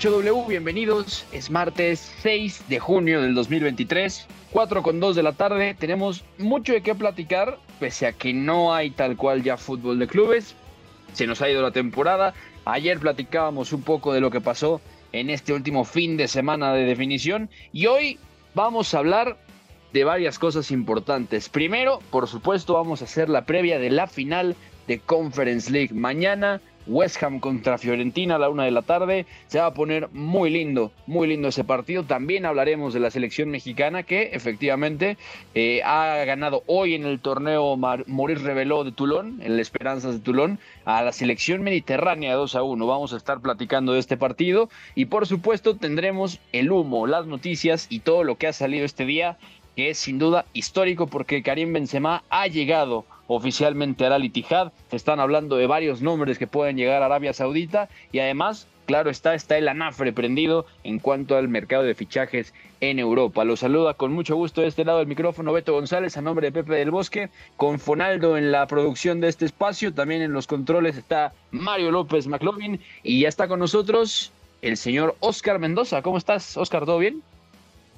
W, bienvenidos. Es martes 6 de junio del 2023, 4 con 2 de la tarde. Tenemos mucho de qué platicar, pese a que no hay tal cual ya fútbol de clubes. Se nos ha ido la temporada. Ayer platicábamos un poco de lo que pasó en este último fin de semana de definición y hoy vamos a hablar de varias cosas importantes. Primero, por supuesto, vamos a hacer la previa de la final de Conference League. Mañana, West Ham contra Fiorentina a la una de la tarde. Se va a poner muy lindo, muy lindo ese partido. También hablaremos de la selección mexicana que efectivamente eh, ha ganado hoy en el torneo Mar Morir Reveló de Tulón, en la Esperanzas de Tulón, a la selección mediterránea 2 a 1. Vamos a estar platicando de este partido y por supuesto tendremos el humo, las noticias y todo lo que ha salido este día que es sin duda histórico porque Karim Benzema ha llegado oficialmente al Al. Se están hablando de varios nombres que pueden llegar a Arabia Saudita y además, claro está, está el anafre prendido en cuanto al mercado de fichajes en Europa. Lo saluda con mucho gusto de este lado del micrófono Beto González a nombre de Pepe del Bosque, con Fonaldo en la producción de este espacio, también en los controles está Mario López McLovin y ya está con nosotros el señor Oscar Mendoza. ¿Cómo estás, Oscar? ¿Todo bien?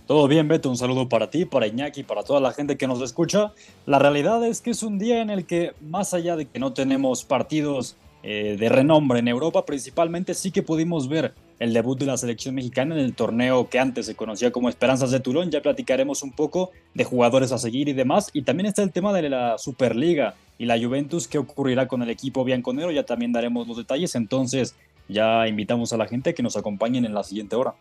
Todo bien, Beto, un saludo para ti, para Iñaki, para toda la gente que nos escucha. La realidad es que es un día en el que, más allá de que no tenemos partidos eh, de renombre en Europa, principalmente sí que pudimos ver el debut de la selección mexicana en el torneo que antes se conocía como Esperanzas de Tulón. Ya platicaremos un poco de jugadores a seguir y demás. Y también está el tema de la Superliga y la Juventus, qué ocurrirá con el equipo bianconero. Ya también daremos los detalles. Entonces, ya invitamos a la gente a que nos acompañen en la siguiente hora.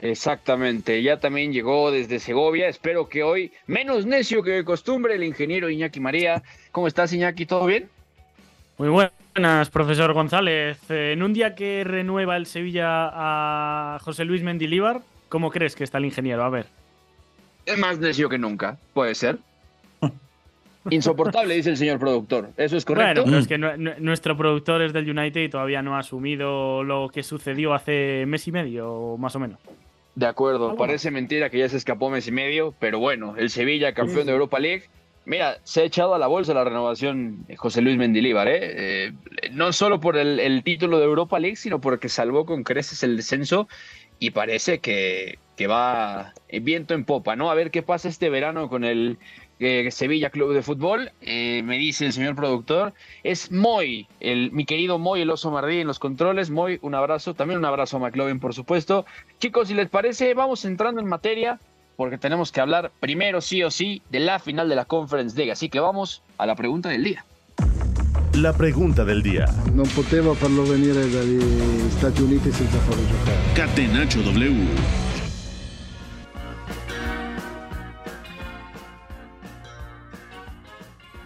Exactamente, ya también llegó desde Segovia, espero que hoy, menos necio que de costumbre, el ingeniero Iñaki María. ¿Cómo estás Iñaki? ¿Todo bien? Muy buenas, profesor González. Eh, En un día que renueva el Sevilla a José Luis Mendilíbar, ¿cómo crees que está el ingeniero? A ver. Es más necio que nunca, puede ser. Insoportable, dice el señor productor. ¿Eso es correcto? Bueno, pero es que nu- nu- nuestro productor es del United y todavía no ha asumido lo que sucedió hace mes y medio, más o menos. De acuerdo, Ah, bueno. parece mentira que ya se escapó mes y medio, pero bueno, el Sevilla, campeón de Europa League. Mira, se ha echado a la bolsa la renovación de José Luis Mendilíbar, ¿eh? Eh, no solo por el, el título de Europa League, sino porque salvó con creces el descenso y parece que, que va viento en popa, ¿no? A ver qué pasa este verano con el eh, Sevilla Club de Fútbol. Eh, me dice el señor productor, es Moy, el, mi querido Moy, el oso Mardí en los controles. Moy, un abrazo, también un abrazo a McLovin, por supuesto. Chicos, si les parece, vamos entrando en materia porque tenemos que hablar primero, sí o sí, de la final de la Conference League. Así que vamos a la pregunta del día. La pregunta del día. Non potevo farlo venire dagli Stati Uniti senza farlo giocare. Catenacho W.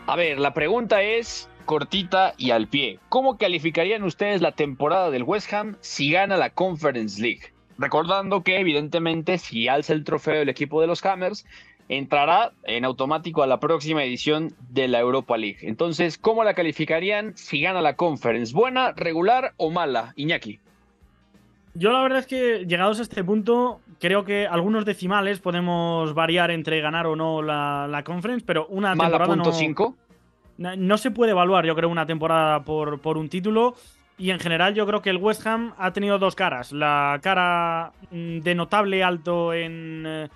A ver, la pregunta es cortita y al pie. ¿Cómo calificarían ustedes la temporada del West Ham si gana la Conference League? Recordando que evidentemente si alza el trofeo el equipo de los Hammers, entrará en automático a la próxima edición de la Europa League. Entonces, ¿cómo la calificarían si gana la Conference? ¿Buena, regular o mala? Iñaki. Yo la verdad es que llegados a este punto, creo que algunos decimales podemos variar entre ganar o no la, la conference, pero una ¿Mala temporada punto no, 5? no- no se puede evaluar, yo creo, una temporada por, por un título. Y en general yo creo que el West Ham ha tenido dos caras. La cara mm, de notable alto en, eh,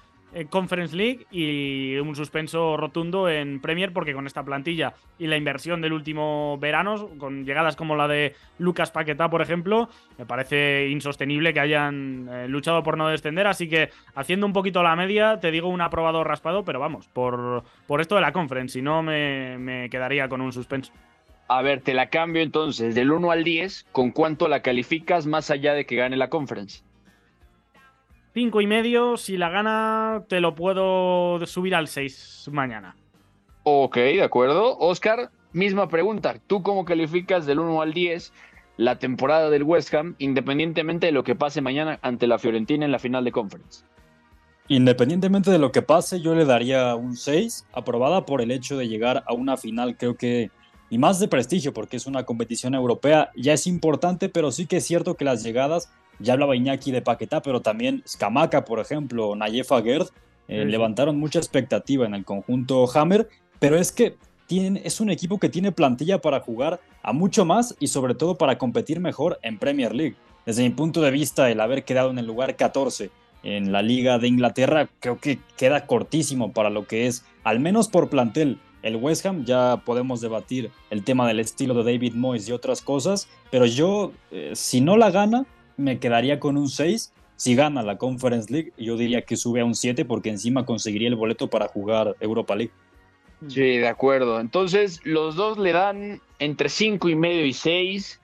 Conference League y un suspenso rotundo en Premier porque con esta plantilla y la inversión del último verano, con llegadas como la de Lucas Paquetá, por ejemplo, me parece insostenible que hayan eh, luchado por no descender. Así que haciendo un poquito la media, te digo un aprobado raspado, pero vamos, por, por esto de la Conference, si no me, me quedaría con un suspenso. A ver, te la cambio entonces, del 1 al 10, ¿con cuánto la calificas más allá de que gane la conference? Cinco y medio, si la gana te lo puedo subir al 6 mañana. Ok, de acuerdo. Oscar, misma pregunta. ¿Tú cómo calificas del 1 al 10 la temporada del West Ham, independientemente de lo que pase mañana ante la Fiorentina en la final de conference? Independientemente de lo que pase, yo le daría un 6, aprobada por el hecho de llegar a una final, creo que, y más de prestigio, porque es una competición europea, ya es importante, pero sí que es cierto que las llegadas ya hablaba Iñaki de Paquetá, pero también Scamaca, por ejemplo, Nayefa Gerd, eh, levantaron mucha expectativa en el conjunto Hammer, pero es que es un equipo que tiene plantilla para jugar a mucho más y sobre todo para competir mejor en Premier League. Desde mi punto de vista, el haber quedado en el lugar 14 en la Liga de Inglaterra creo que queda cortísimo para lo que es, al menos por plantel, el West Ham. Ya podemos debatir el tema del estilo de David Moyes y otras cosas, pero yo, eh, si no la gana, me quedaría con un 6. Si gana la Conference League, yo diría que sube a un 7 porque encima conseguiría el boleto para jugar Europa League. Sí, de acuerdo. Entonces, los dos le dan entre 5 y medio y 6.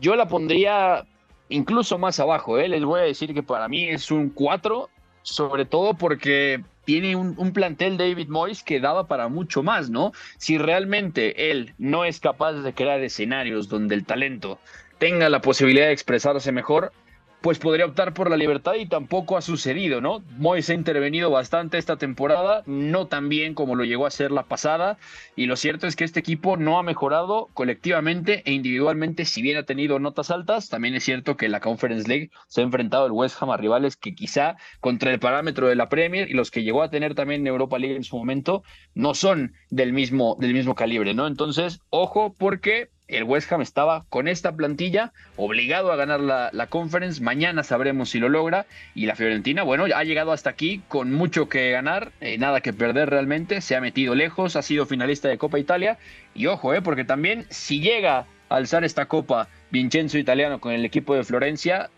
Yo la pondría incluso más abajo, ¿eh? Les voy a decir que para mí es un 4, sobre todo porque tiene un, un, plantel David Moyes que daba para mucho más, ¿no? Si realmente él no es capaz de crear escenarios donde el talento tenga la posibilidad de expresarse mejor, pues podría optar por la libertad y tampoco ha sucedido, ¿no? Moyes ha intervenido bastante esta temporada, no tan bien como lo llegó a ser la pasada, y lo cierto es que este equipo no ha mejorado colectivamente e individualmente, si bien ha tenido notas altas, también es cierto que la Conference League se ha enfrentado el West Ham a rivales que quizá contra el parámetro de la Premier y los que llegó a tener también en Europa League en su momento no son del mismo, del mismo calibre, ¿no? Entonces, ojo porque el West Ham estaba con esta plantilla obligado a ganar la, la, conference. Mañana sabremos si lo logra. Y la Fiorentina, bueno, ha llegado hasta aquí con mucho que ganar, eh, nada que perder realmente. Se ha metido lejos, ha sido finalista de Copa Italia. Y ojo, eh, porque también si llega a alzar esta copa Vincenzo Italiano con el equipo de Florencia,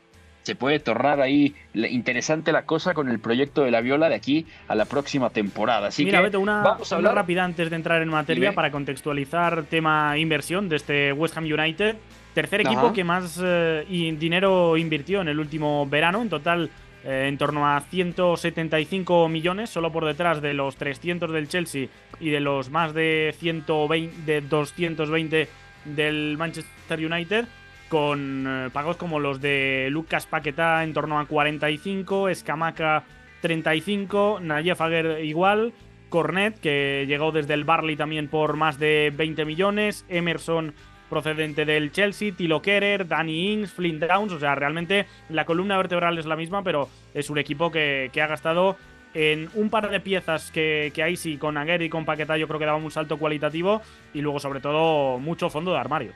se puede tornar ahí interesante la cosa con el proyecto de la Viola de aquí a la próxima temporada. Así Mira, que Beto, una, vamos a hablar rápida antes de entrar en materia para contextualizar tema inversión de este West Ham United. Tercer equipo Ajá. que más eh, dinero invirtió en el último verano, en total eh, en torno a 175 millones, solo por detrás de los 300 del Chelsea y de los más de 120, de 220 del Manchester United con eh, pagos como los de Lucas Paquetá en torno a 45, Escamaca 35, Nayef Aguer igual, Cornet, que llegó desde el Barley también por más de 20 millones, Emerson procedente del Chelsea, Tilo Kerer, Danny Ings, Flynn Downs, o sea, realmente la columna vertebral es la misma, pero es un equipo que, ha gastado en un par de piezas que, que ahí sí, con Aguer y con Paquetá yo creo que daban un salto cualitativo y luego sobre todo mucho fondo de armario.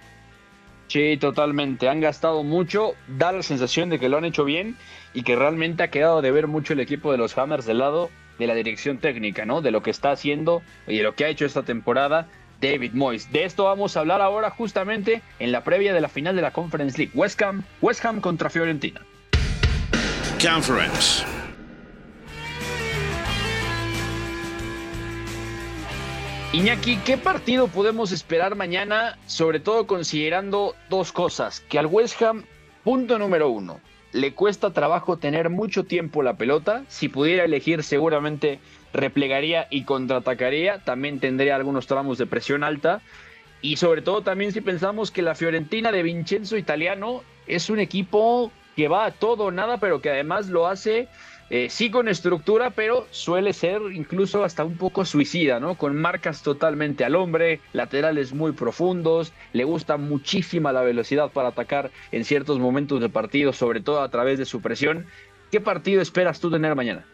Sí, totalmente. Han gastado mucho. Da la sensación de que lo han hecho bien y que realmente ha quedado de ver mucho el equipo de los Hammers del lado de la dirección técnica, ¿no? De lo que está haciendo y de lo que ha hecho esta temporada David Moyes. De esto vamos a hablar ahora justamente en la previa de la final de la Conference League. West Ham, West Ham contra Fiorentina. Conference. Iñaki, ¿qué partido podemos esperar mañana? Sobre todo considerando dos cosas. Que al West Ham, punto número uno, le cuesta trabajo tener mucho tiempo la pelota. Si pudiera elegir, seguramente replegaría y contraatacaría. También tendría algunos tramos de presión alta. Y sobre todo también si pensamos que la Fiorentina de Vincenzo Italiano es un equipo que va a todo nada, pero que además lo hace eh, sí con estructura, pero suele ser incluso hasta un poco suicida, ¿no? Con marcas totalmente al hombre, laterales muy profundos, le gusta muchísima la velocidad para atacar en ciertos momentos del partido, sobre todo a través de su presión. ¿Qué partido esperas tú tener mañana?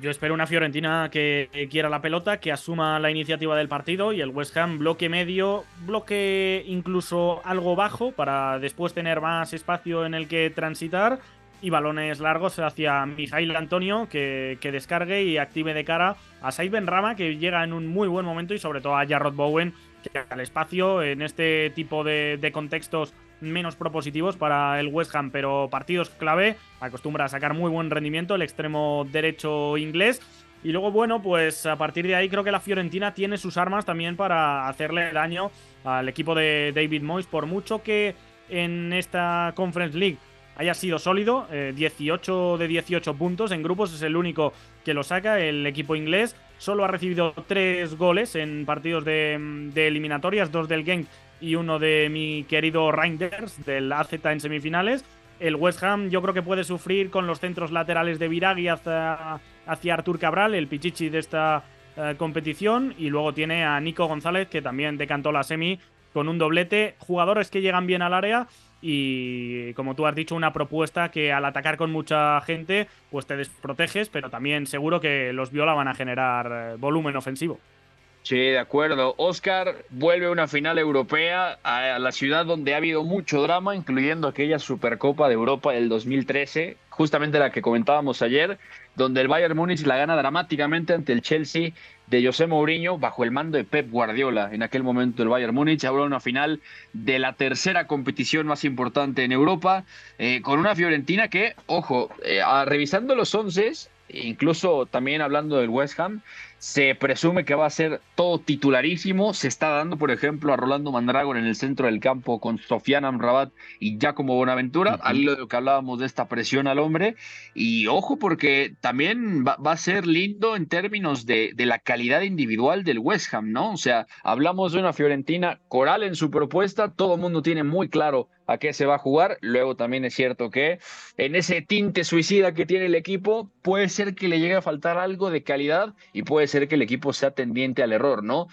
Yo espero una Fiorentina que quiera la pelota, que asuma la iniciativa del partido y el West Ham bloque medio, bloque incluso algo bajo para después tener más espacio en el que transitar y balones largos hacia Mijail Antonio que, que, descargue y active de cara a Said Rama que llega en un muy buen momento y sobre todo a Jarrod Bowen que al espacio en este tipo de, de, contextos menos propositivos para el West Ham, pero partidos clave, acostumbra a sacar muy buen rendimiento el extremo derecho inglés. Y luego, bueno, pues a partir de ahí creo que la Fiorentina tiene sus armas también para hacerle daño al equipo de David Moyes, por mucho que en esta Conference League haya sido sólido, 18 eh, de 18 puntos en grupos, es el único que lo saca el equipo inglés. Solo ha recibido 3 goles en partidos de, eliminatorias, dos del Genk y uno de mi querido Reinders del AZ en semifinales. El West Ham yo creo que puede sufrir con los centros laterales de Viragui hacia, hacia Artur Cabral, el pichichi de esta eh, competición. Y luego tiene a Nico González, que también decantó la semi con un doblete. Jugadores que llegan bien al área y como tú has dicho, una propuesta que al atacar con mucha gente, pues te desproteges, pero también seguro que los Viola van a generar eh, volumen ofensivo. Sí, de acuerdo. Oscar vuelve a una final europea a la ciudad donde ha habido mucho drama, incluyendo aquella Supercopa de Europa del 2013, justamente la que comentábamos ayer, donde el Bayern Múnich la gana dramáticamente ante el Chelsea de José Mourinho bajo el mando de Pep Guardiola. En aquel momento el Bayern Múnich habló una final de la tercera competición más importante en Europa, eh, con una Fiorentina que, ojo, eh, revisando los once, incluso también hablando del West Ham, se presume que va a ser todo titularísimo. Se está dando, por ejemplo, a Rolando Mandragón en el centro del campo con Sofian Amrabat y Giacomo Bonaventura, al hilo de lo que hablábamos de esta presión al hombre. Y ojo, porque también va, a ser lindo en términos de, de, la calidad individual del West Ham, ¿no? O sea, hablamos de una Fiorentina coral en su propuesta, todo el mundo tiene muy claro a qué se va a jugar. Luego también es cierto que en ese tinte suicida que tiene el equipo, puede ser que le llegue a faltar algo de calidad y puede ser que el equipo sea tendiente al error, ¿no?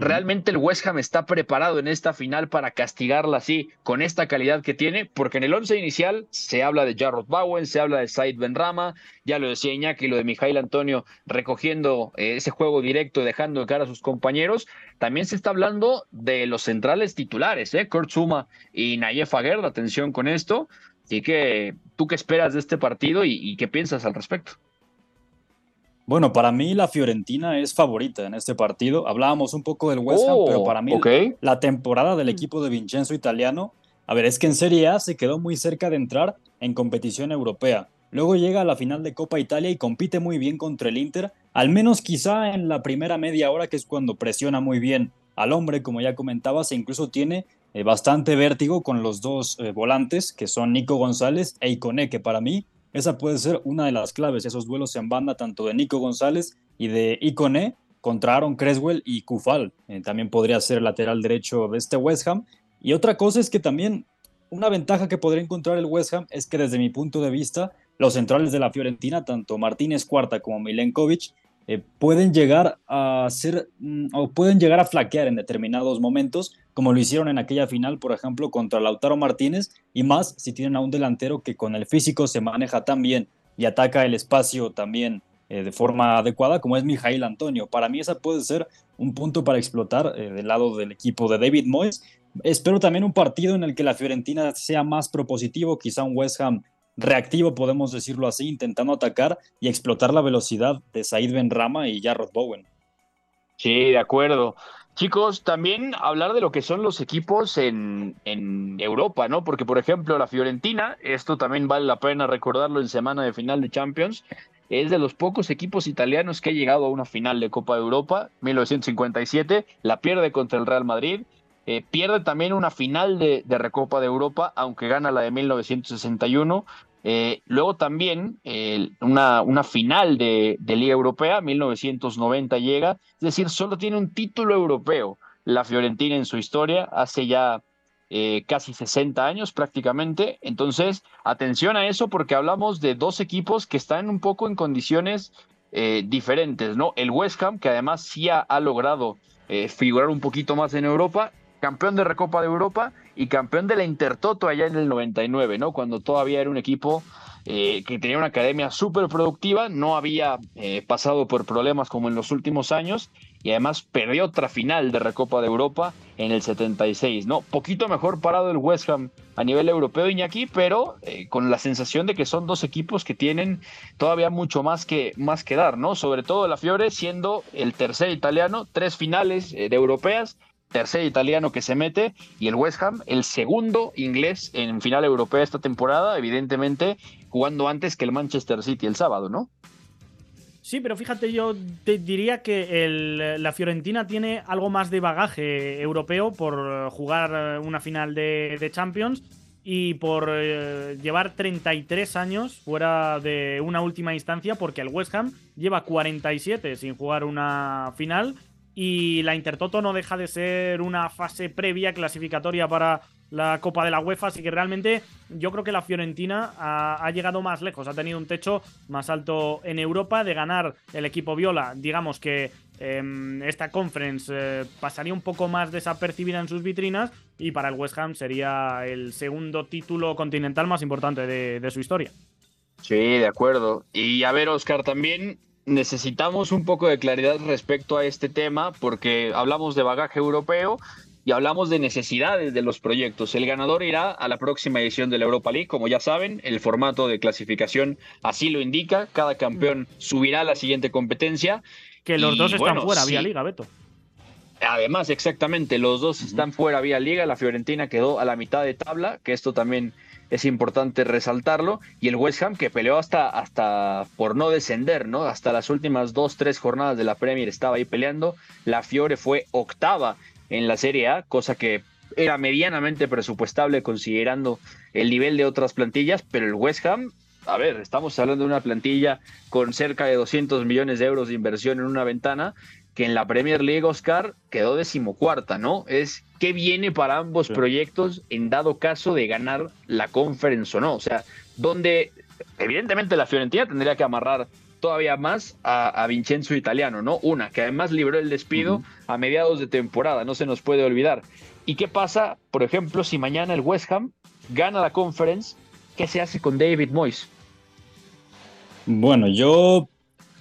¿Realmente el West Ham está preparado en esta final para castigarla así, con esta calidad que tiene? Porque en el once inicial se habla de Jarrod Bowen, se habla de Said Benrama, ya lo decía Iñaki, lo de Mijail Antonio recogiendo eh, ese juego directo, dejando de cara a sus compañeros. También se está hablando de los centrales titulares, ¿eh? Kurt Zuma y Nayef Aguerd, atención con esto. Así que, ¿tú qué esperas de este partido y qué piensas al respecto? Bueno, para mí la Fiorentina es favorita en este partido. Hablábamos un poco del West Ham, oh, pero para mí la temporada del equipo de Vincenzo Italiano, a ver, es que en Serie A se quedó muy cerca de entrar en competición europea. Luego llega a la final de Copa Italia y compite muy bien contra el Inter, al menos quizá en la primera media hora, que es cuando presiona muy bien al hombre, como ya comentabas, e incluso tiene eh, bastante vértigo con los dos eh, volantes, que son Nico González e Icone, que para mí esa puede ser una de las claves, esos duelos en banda tanto de Nico González y de Icone contra Aaron Creswell y Kufal. Eh, también podría ser lateral derecho de este West Ham. Y otra cosa es que también una ventaja que podría encontrar el West Ham es que desde mi punto de vista, los centrales de la Fiorentina, tanto Martínez Cuarta como Milenkovic, eh, pueden llegar a ser mm, o pueden llegar a flaquear en determinados momentos, como lo hicieron en aquella final, por ejemplo, contra Lautaro Martínez, y más si tienen a un delantero que con el físico se maneja tan bien y ataca el espacio también eh, de forma adecuada, como es Mijail Antonio. Para mí esa puede ser un punto para explotar eh, del lado del equipo de David Moyes. Espero también un partido en el que la Fiorentina sea más propositivo, quizá un West Ham reactivo, podemos decirlo así, intentando atacar y explotar la velocidad de Said Benrama y Jarrod Bowen. Sí, de acuerdo. Chicos, también hablar de lo que son los equipos en, en, Europa, ¿no? Porque, por ejemplo, la Fiorentina, esto también vale la pena recordarlo en semana de final de Champions, es de los pocos equipos italianos que ha llegado a una final de Copa de Europa, 1957, la pierde contra el Real Madrid, eh, pierde también una final de, de Recopa de Europa, aunque gana la de 1961, eh, luego también una, una, final de, Liga Europea, 1990 llega, es decir, solo tiene un título europeo la Fiorentina en su historia, hace ya eh, casi 60 años prácticamente. Entonces, atención a eso porque hablamos de dos equipos que están un poco en condiciones eh, diferentes, ¿no? El West Ham, que además sí ha, ha logrado figurar un poquito más en Europa, campeón de Recopa de Europa y campeón de la Intertoto allá en el 99, ¿no? Cuando todavía era un equipo eh, que tenía una academia súper productiva, no había eh, pasado por problemas como en los últimos años y además perdió otra final de Recopa de Europa en el 76, ¿no? Poquito mejor parado el West Ham a nivel europeo, Iñaki, pero eh, con la sensación de que son dos equipos que tienen todavía mucho más que, más que dar, ¿no? Sobre todo la Fiore siendo el tercer italiano, tres finales eh, de europeas, tercer italiano que se mete, y el West Ham, el segundo inglés en final europea esta temporada, evidentemente jugando antes que el Manchester City el sábado, ¿no? Sí, pero fíjate, yo te diría que la Fiorentina tiene algo más de bagaje europeo por jugar una final de, Champions y por eh, llevar 33 años fuera de una última instancia, porque el West Ham lleva 47 sin jugar una final y la Intertoto no deja de ser una fase previa clasificatoria para la Copa de la UEFA, así que realmente yo creo que la Fiorentina ha, llegado más lejos, ha tenido un techo más alto en Europa de ganar el equipo Viola, digamos que em, esta conference eh, pasaría un poco más desapercibida en sus vitrinas y para el West Ham sería el segundo título continental más importante de, de su historia. Sí, de acuerdo. Y a ver, Oscar, también necesitamos un poco de claridad respecto a este tema porque hablamos de bagaje europeo y hablamos de necesidades de los proyectos. El ganador irá a la próxima edición de la Europa League, como ya saben, el formato de clasificación así lo indica, cada campeón subirá a la siguiente competencia. Que los dos están fuera, vía liga, Beto. Además, exactamente, los dos están fuera vía liga, la Fiorentina quedó a la mitad de tabla, que esto también es importante resaltarlo, y el West Ham que peleó hasta, hasta por no descender, ¿no? Hasta las últimas dos, tres jornadas de la Premier estaba ahí peleando, la Fiore fue octava en la Serie A, cosa que era medianamente presupuestable considerando el nivel de otras plantillas, pero el West Ham, a ver, estamos hablando de una plantilla con cerca de 200 millones de euros de inversión en una ventana, que en la Premier League, Oscar, quedó decimocuarta, ¿no? Es qué viene para ambos proyectos en dado caso de ganar la conference o no. O sea, donde evidentemente la Fiorentina tendría que amarrar todavía más a, Vincenzo Italiano, ¿no? Una, que además libró el despido a mediados de temporada, no se nos puede olvidar. ¿Y qué pasa, por ejemplo, si mañana el West Ham gana la conference? ¿Qué se hace con David Moyes? Bueno, yo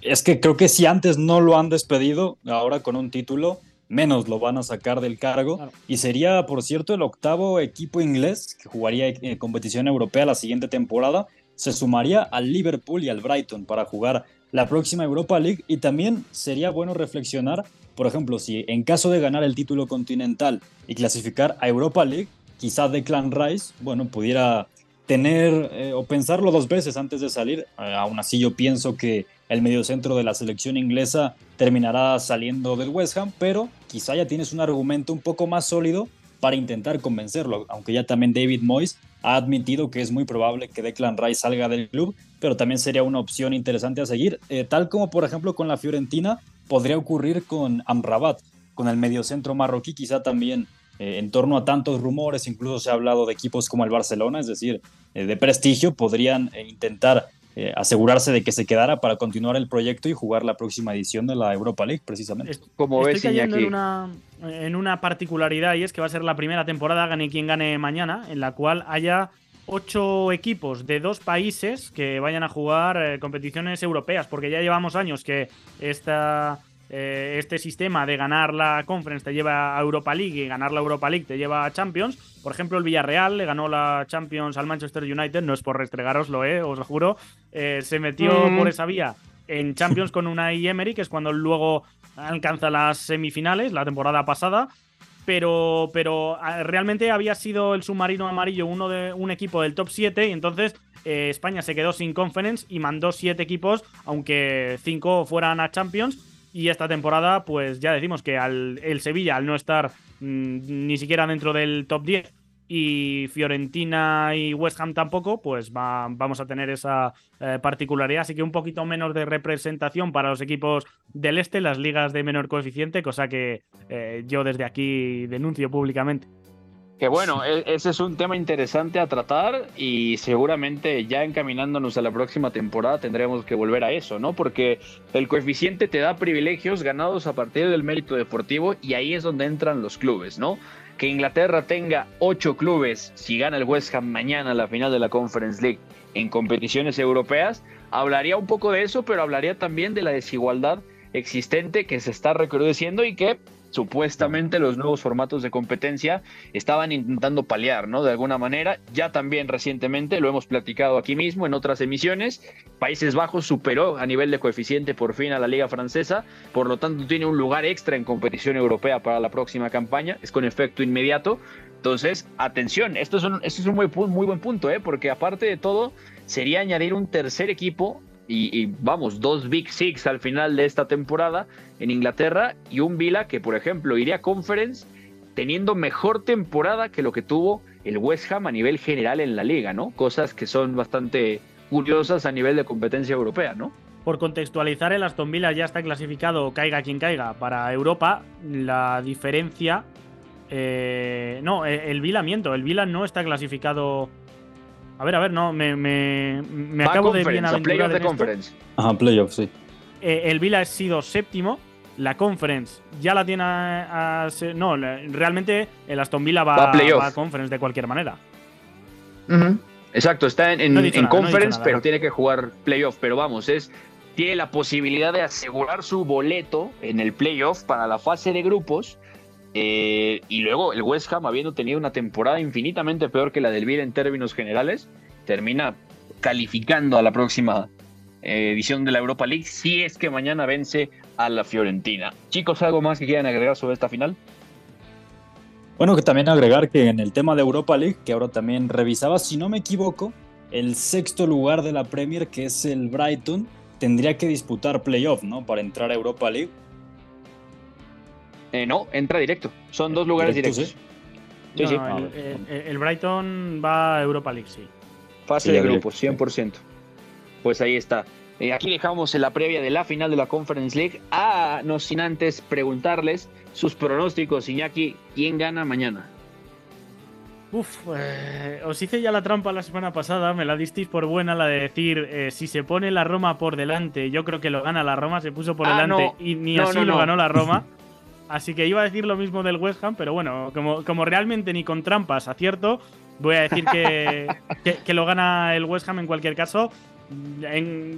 es que creo que si antes no lo han despedido, ahora con un título, menos lo van a sacar del cargo. Y sería, por cierto, el octavo equipo inglés que jugaría en competición europea la siguiente temporada. Se sumaría al Liverpool y al Brighton para jugar la próxima Europa League. Y también sería bueno reflexionar, por ejemplo, si en caso de ganar el título continental y clasificar a Europa League, quizá Declan Rice, bueno, pudiera tener eh, o pensarlo dos veces antes de salir. Eh, aún así yo pienso que el mediocentro de la selección inglesa terminará saliendo del West Ham, pero quizá ya tienes un argumento un poco más sólido para intentar convencerlo, aunque ya también David Moyes ha admitido que es muy probable que Declan Rice salga del club, pero también sería una opción interesante a seguir, eh, tal como por ejemplo con la Fiorentina podría ocurrir con Amrabat, con el mediocentro marroquí quizá también eh, en torno a tantos rumores, incluso se ha hablado de equipos como el Barcelona, es decir, eh, de prestigio, podrían eh, intentar asegurarse de que se quedara para continuar el proyecto y jugar la próxima edición de la Europa League, precisamente. Como Estoy cayendo en una, en una particularidad y es que va a ser la primera temporada, gane quien gane mañana, en la cual haya ocho equipos de dos países que vayan a jugar competiciones europeas, porque ya llevamos años que esta eh, este sistema de ganar la Conference te lleva a Europa League y ganar la Europa League te lleva a Champions. Por ejemplo, el Villarreal le ganó la Champions al Manchester United, no es por restregaroslo, eh, os lo juro. Eh, se metió mm. por esa vía en Champions con una Emery, que es cuando luego alcanza las semifinales, la temporada pasada. Pero, pero ah, realmente había sido el submarino amarillo uno de un equipo del top 7 y entonces España se quedó sin conference y mandó 7 equipos, aunque 5 fueran a Champions y esta temporada, pues ya decimos que al, el Sevilla, al no estar mm, ni siquiera dentro del top 10 y Fiorentina y West Ham tampoco, pues vamos a tener esa eh, particularidad. Así que un poquito menos de representación para los equipos del este, las ligas de menor coeficiente, cosa que eh, yo desde aquí denuncio públicamente. Que bueno, e, ese es un tema interesante a tratar y seguramente ya encaminándonos a la próxima temporada tendremos que volver a eso, ¿no? Porque el coeficiente te da privilegios ganados a partir del mérito deportivo y ahí es donde entran los clubes, ¿no? Que Inglaterra tenga ocho clubes si gana el West Ham mañana la final de la Conference League en competiciones europeas, hablaría un poco de eso, pero hablaría también de la desigualdad existente que se está recrudeciendo y que supuestamente los nuevos formatos de competencia estaban intentando paliar, ¿no? De alguna manera. Ya también recientemente, lo hemos platicado aquí mismo en otras emisiones, Países Bajos superó a nivel de coeficiente por fin a la Liga Francesa, por lo tanto tiene un lugar extra en competición europea para la próxima campaña, es con efecto inmediato. Entonces, atención, esto es un, esto es un muy, muy buen punto, ¿eh? porque aparte de todo, sería añadir un tercer equipo y, vamos, dos Big Six al final de esta temporada en Inglaterra y un Vila que, por ejemplo, iría a Conference teniendo mejor temporada que lo que tuvo el West Ham a nivel general en la liga, ¿no? Cosas que son bastante curiosas a nivel de competencia europea, ¿no? Por contextualizar, el Aston Villa ya está clasificado, caiga quien caiga, para Europa. La diferencia. Eh, no, el Vila miento, el Vila no está clasificado a ver, a ver, no, me, me, me acabo de bienaventurar. de conference. Ajá, playoff, sí. Eh, el Vila ha sido séptimo. La conference ya la tiene a, no, realmente el Aston Villa va, a conference de cualquier manera. Exacto, está en, en, conference, pero tiene que jugar playoff. Pero vamos, es tiene la posibilidad de asegurar su boleto en el playoff para la fase de grupos eh, y luego el West Ham, habiendo tenido una temporada infinitamente peor que la del Vila en términos generales, termina calificando a la próxima eh, edición de la Europa League si es que mañana vence a la Fiorentina. Chicos, ¿algo más que quieran agregar sobre esta final? Bueno, que también agregar que en el tema de Europa League, que ahora también revisaba, si no me equivoco, el sexto lugar de la Premier, que es el Brighton, tendría que disputar playoff, ¿no? Para entrar a Europa League. Eh, no, entra directo. Son dos lugares directos. Sí, sí. el, Brighton va a Europa League, sí. Fase de grupos, 100%. Pues ahí está. Eh, aquí dejamos en la previa de la final de la Conference League. Ah, no sin antes preguntarles sus pronósticos, Iñaki, ¿quién gana mañana? Uf, eh, os hice ya la trampa la semana pasada, me la disteis por buena la de decir, si se pone la Roma por delante, yo creo que lo gana la Roma, se puso por ah, delante y ni así lo ganó la Roma. Así que iba a decir lo mismo del West Ham, pero bueno, como, como realmente ni con trampas acierto, voy a decir que, que, lo gana el West Ham en cualquier caso.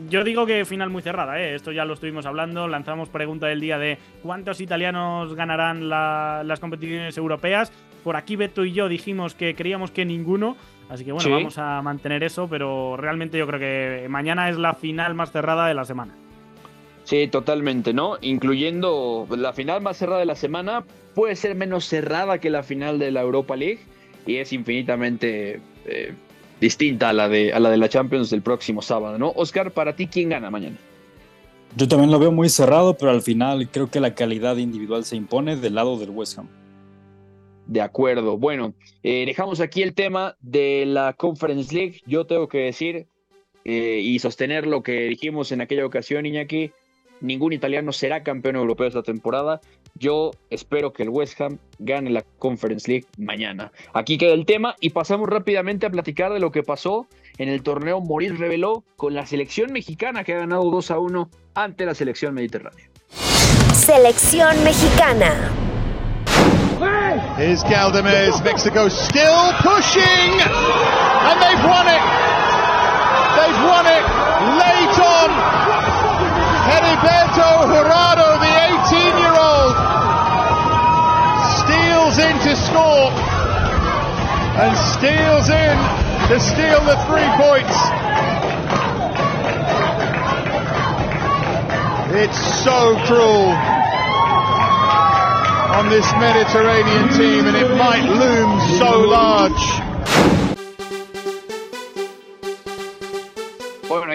yo digo que final muy cerrada, ¿eh? esto ya lo estuvimos hablando, lanzamos pregunta del día de cuántos italianos ganarán las competiciones europeas. Por aquí Beto y yo dijimos que creíamos que ninguno, así que bueno, vamos a mantener eso, pero realmente yo creo que mañana es la final más cerrada de la semana. Sí, totalmente, ¿no? Incluyendo la final más cerrada de la semana, puede ser menos cerrada que la final de la Europa League y es infinitamente eh, distinta a la, de, a la de la Champions del próximo sábado, ¿no? Oscar, para ti, ¿quién gana mañana? Yo también lo veo muy cerrado, pero al final creo que la calidad individual se impone del lado del West Ham. De acuerdo. Bueno, eh, dejamos aquí el tema de la Conference League. Yo tengo que decir eh, y sostener lo que dijimos en aquella ocasión, Iñaki ningún italiano será campeón europeo esta temporada. Yo espero que el West Ham gane la Conference League mañana. Aquí queda el tema y pasamos rápidamente a platicar de lo que pasó en el torneo Morir Reveló con la selección mexicana que ha ganado 2 a 1 ante la selección mediterránea. Selección mexicana. Here's Galdamez, Mexico still pushing, and they've won it. They've won it late on. Heriberto Jurado, the 18-year-old, steals in to score and steals in to steal the three points. It's so cruel on this Mediterranean team and it might loom so large.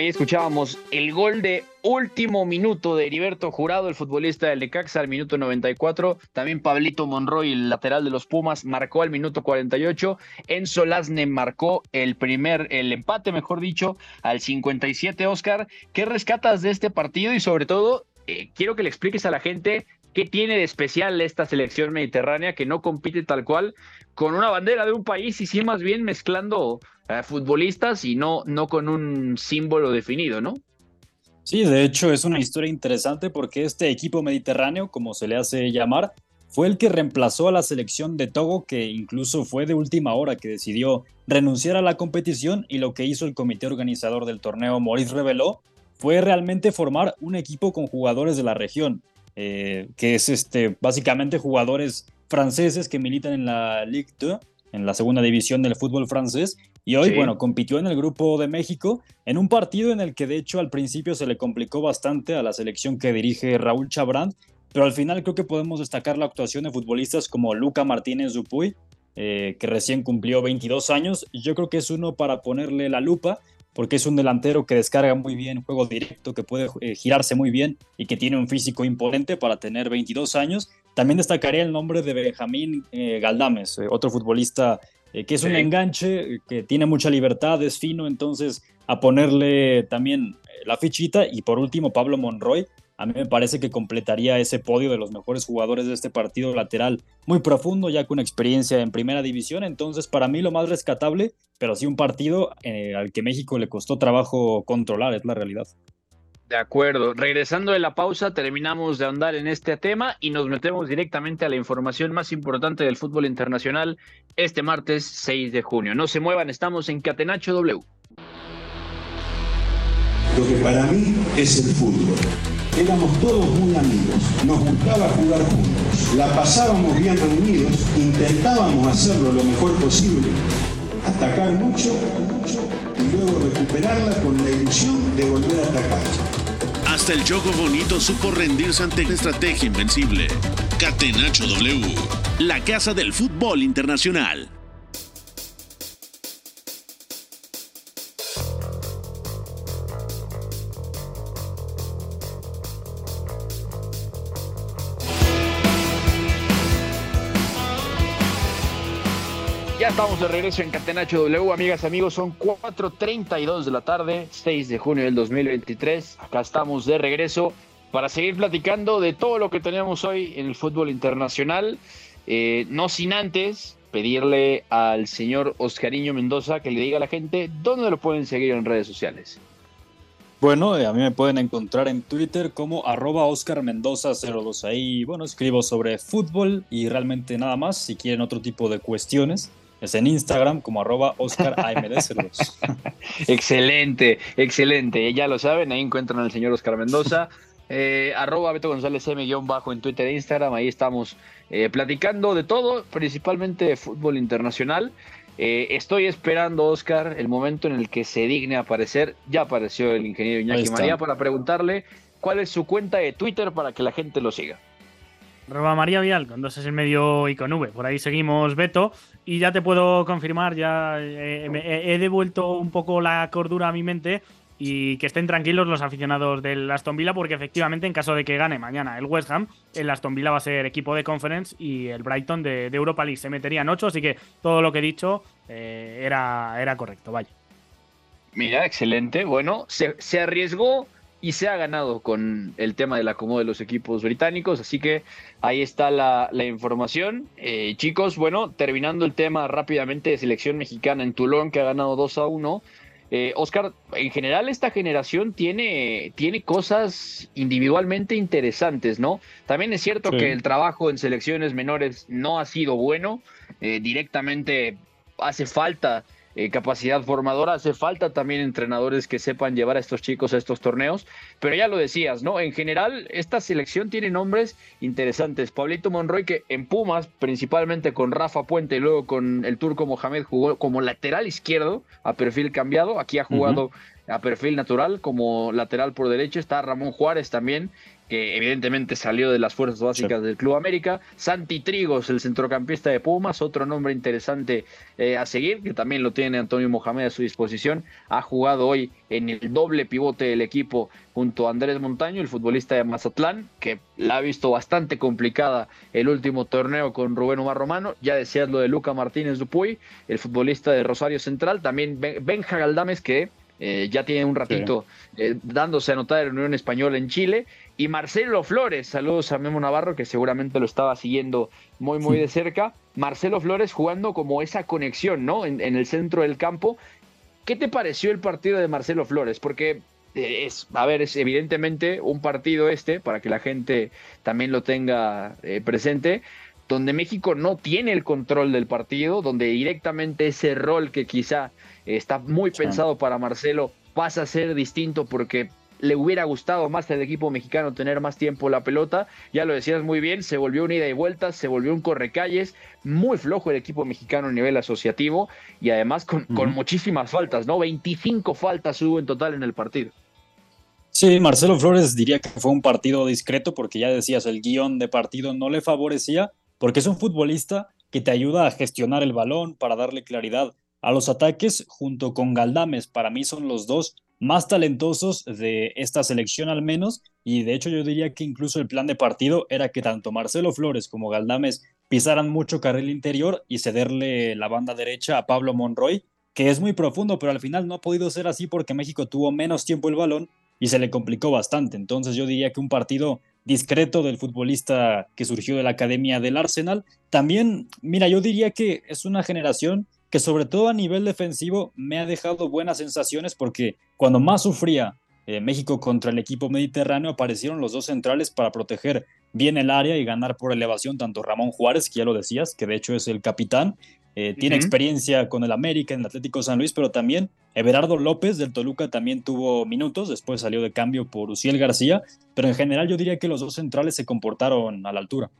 Escuchábamos el gol de último minuto de Heriberto Jurado, el futbolista del Necaxa, al minuto 94. También Pablito Monroy, el lateral de los Pumas, marcó al minuto 48. Enzo Lasne marcó el primer, el empate, mejor dicho, al 57. Oscar, ¿qué rescatas de este partido? Y sobre todo, eh, quiero que le expliques a la gente qué tiene de especial esta selección mediterránea que no compite tal cual con una bandera de un país y sí más bien mezclando eh, futbolistas y no, no con un símbolo definido, ¿no? Sí, de hecho es una historia interesante porque este equipo mediterráneo, como se le hace llamar, fue el que reemplazó a la selección de Togo, que incluso fue de última hora que decidió renunciar a la competición y lo que hizo el comité organizador del torneo Maurice reveló fue realmente formar un equipo con jugadores de la región. Eh, que es este, básicamente jugadores franceses que militan en la Ligue 2, en la segunda división del fútbol francés, y hoy, bueno, compitió en el grupo de México en un partido en el que de hecho al principio se le complicó bastante a la selección que dirige Raúl Chabrán, pero al final creo que podemos destacar la actuación de futbolistas como Luca Martínez Dupuy, eh, que recién cumplió 22 años. Yo creo que es uno para ponerle la lupa, porque es un delantero que descarga muy bien, juego directo, que puede eh, girarse muy bien y que tiene un físico imponente para tener 22 años. También destacaría el nombre de Benjamín eh, Galdames, otro futbolista que es un enganche, que tiene mucha libertad, es fino, entonces a ponerle también la fichita. Y por último, Pablo Monroy, a mí me parece que completaría ese podio de los mejores jugadores de este partido lateral, muy profundo, ya con experiencia en primera división. Entonces, para mí lo más rescatable, pero sí un partido eh, al que México le costó trabajo controlar, es la realidad. De acuerdo. Regresando de la pausa, terminamos de andar en este tema y nos metemos directamente a la información más importante del fútbol internacional este martes 6 de junio. No se muevan, estamos en Catenacho W. Lo que para mí es el fútbol Éramos todos muy amigos, nos gustaba jugar juntos, la pasábamos bien reunidos, intentábamos hacerlo lo mejor posible, atacar mucho, mucho y luego recuperarla con la ilusión de volver a atacar. Hasta el juego bonito supo rendirse ante una estrategia invencible. Catenacho W, la casa del fútbol internacional. Ya estamos de regreso en Catenacho W, amigas, amigos, son 4.32 de la tarde, 6 de junio del 2023. Acá estamos de regreso para seguir platicando de todo lo que tenemos hoy en el fútbol internacional. Eh, no sin antes pedirle al señor Oscariño Mendoza que le diga a la gente dónde lo pueden seguir en redes sociales. Bueno, eh, a mí me pueden encontrar en Twitter como arroba Oscar Mendoza 02. Ahí, bueno, escribo sobre fútbol y realmente nada más. Si quieren otro tipo de cuestiones, es en Instagram como arroba Oscar excelente, excelente. Ya lo saben, ahí encuentran al señor Oscar Mendoza. Eh, arroba Beto González M-bajo en Twitter e Instagram. Ahí estamos eh, platicando de todo, principalmente de fútbol internacional. Eh, estoy esperando, Oscar, el momento en el que se digne aparecer. Ya apareció el ingeniero Iñaki María para preguntarle cuál es su cuenta de Twitter para que la gente lo siga. Roba María Vial, con dos es el medio y con V. Por ahí seguimos, Beto. Y ya te puedo confirmar, ya eh, he devuelto un poco la cordura a mi mente y que estén tranquilos los aficionados del Aston Villa porque efectivamente en caso de que gane mañana el West Ham, el Aston Villa va a ser equipo de conference y el Brighton de, Europa League se metería en 8, así que todo lo que he dicho eh, era, era correcto, vaya. Mira, excelente. Bueno, se, se arriesgó y se ha ganado con el tema del acomodo de los equipos británicos. Así que ahí está la, información. Eh, chicos, bueno, terminando el tema rápidamente de selección mexicana en Toulon, que ha ganado 2 a 1. Eh, Oscar, en general esta generación tiene, tiene cosas individualmente interesantes, ¿no? También es cierto que el trabajo en selecciones menores no ha sido bueno. Eh, directamente hace falta eh, capacidad formadora, hace falta también entrenadores que sepan llevar a estos chicos a estos torneos, pero ya lo decías, ¿no? En general, esta selección tiene nombres interesantes. Pablito Monroy, que en Pumas, principalmente con Rafa Puente y luego con el turco Mohamed, jugó como lateral izquierdo a perfil cambiado, aquí ha jugado a perfil natural como lateral por derecho, está Ramón Juárez también, que evidentemente salió de las fuerzas básicas del Club América. Santi Trigos, el centrocampista de Pumas, otro nombre interesante eh, a seguir, que también lo tiene Antonio Mohamed a su disposición. Ha jugado hoy en el doble pivote del equipo junto a Andrés Montaño, el futbolista de Mazatlán, que la ha visto bastante complicada el último torneo con Rubén Omar Romano. Ya decías lo de Luca Martínez Dupuy, el futbolista de Rosario Central. También Benja Galdames, que eh, ya tiene un ratito eh, dándose a notar en Unión Española en Chile. Y Marcelo Flores, saludos a Memo Navarro, que seguramente lo estaba siguiendo muy, muy de cerca. Marcelo Flores jugando como esa conexión, ¿no? En, el centro del campo. ¿Qué te pareció el partido de Marcelo Flores? Porque eh, es, a ver, es evidentemente un partido este, para que la gente también lo tenga presente, donde México no tiene el control del partido, donde directamente ese rol que quizá está muy pensado para Marcelo, pasa a ser distinto porque le hubiera gustado más al equipo mexicano tener más tiempo la pelota. Ya lo decías muy bien, se volvió un ida y vuelta, se volvió un correcalles, muy flojo el equipo mexicano a nivel asociativo y además con, con muchísimas faltas, ¿no? 25 faltas hubo en total en el partido. Sí, Marcelo Flores diría que fue un partido discreto porque ya decías, el guion de partido no le favorecía porque es un futbolista que te ayuda a gestionar el balón para darle claridad a los ataques junto con Galdames. Para mí son los dos más talentosos de esta selección al menos y de hecho yo diría que incluso el plan de partido era que tanto Marcelo Flores como Galdames pisaran mucho carril interior y cederle la banda derecha a Pablo Monroy, que es muy profundo, pero al final no ha podido ser así porque México tuvo menos tiempo el balón y se le complicó bastante. Entonces yo diría que un partido discreto del futbolista que surgió de la academia del Arsenal. También, mira, yo diría que es una generación que sobre todo a nivel defensivo me ha dejado buenas sensaciones porque cuando más sufría eh, México contra el equipo mediterráneo aparecieron los dos centrales para proteger bien el área y ganar por elevación tanto Ramón Juárez, que ya lo decías, que de hecho es el capitán, eh, tiene experiencia con el América en el Atlético San Luis, pero también Everardo López del Toluca también tuvo minutos, después salió de cambio por Uciel García, pero en general yo diría que los dos centrales se comportaron a la altura.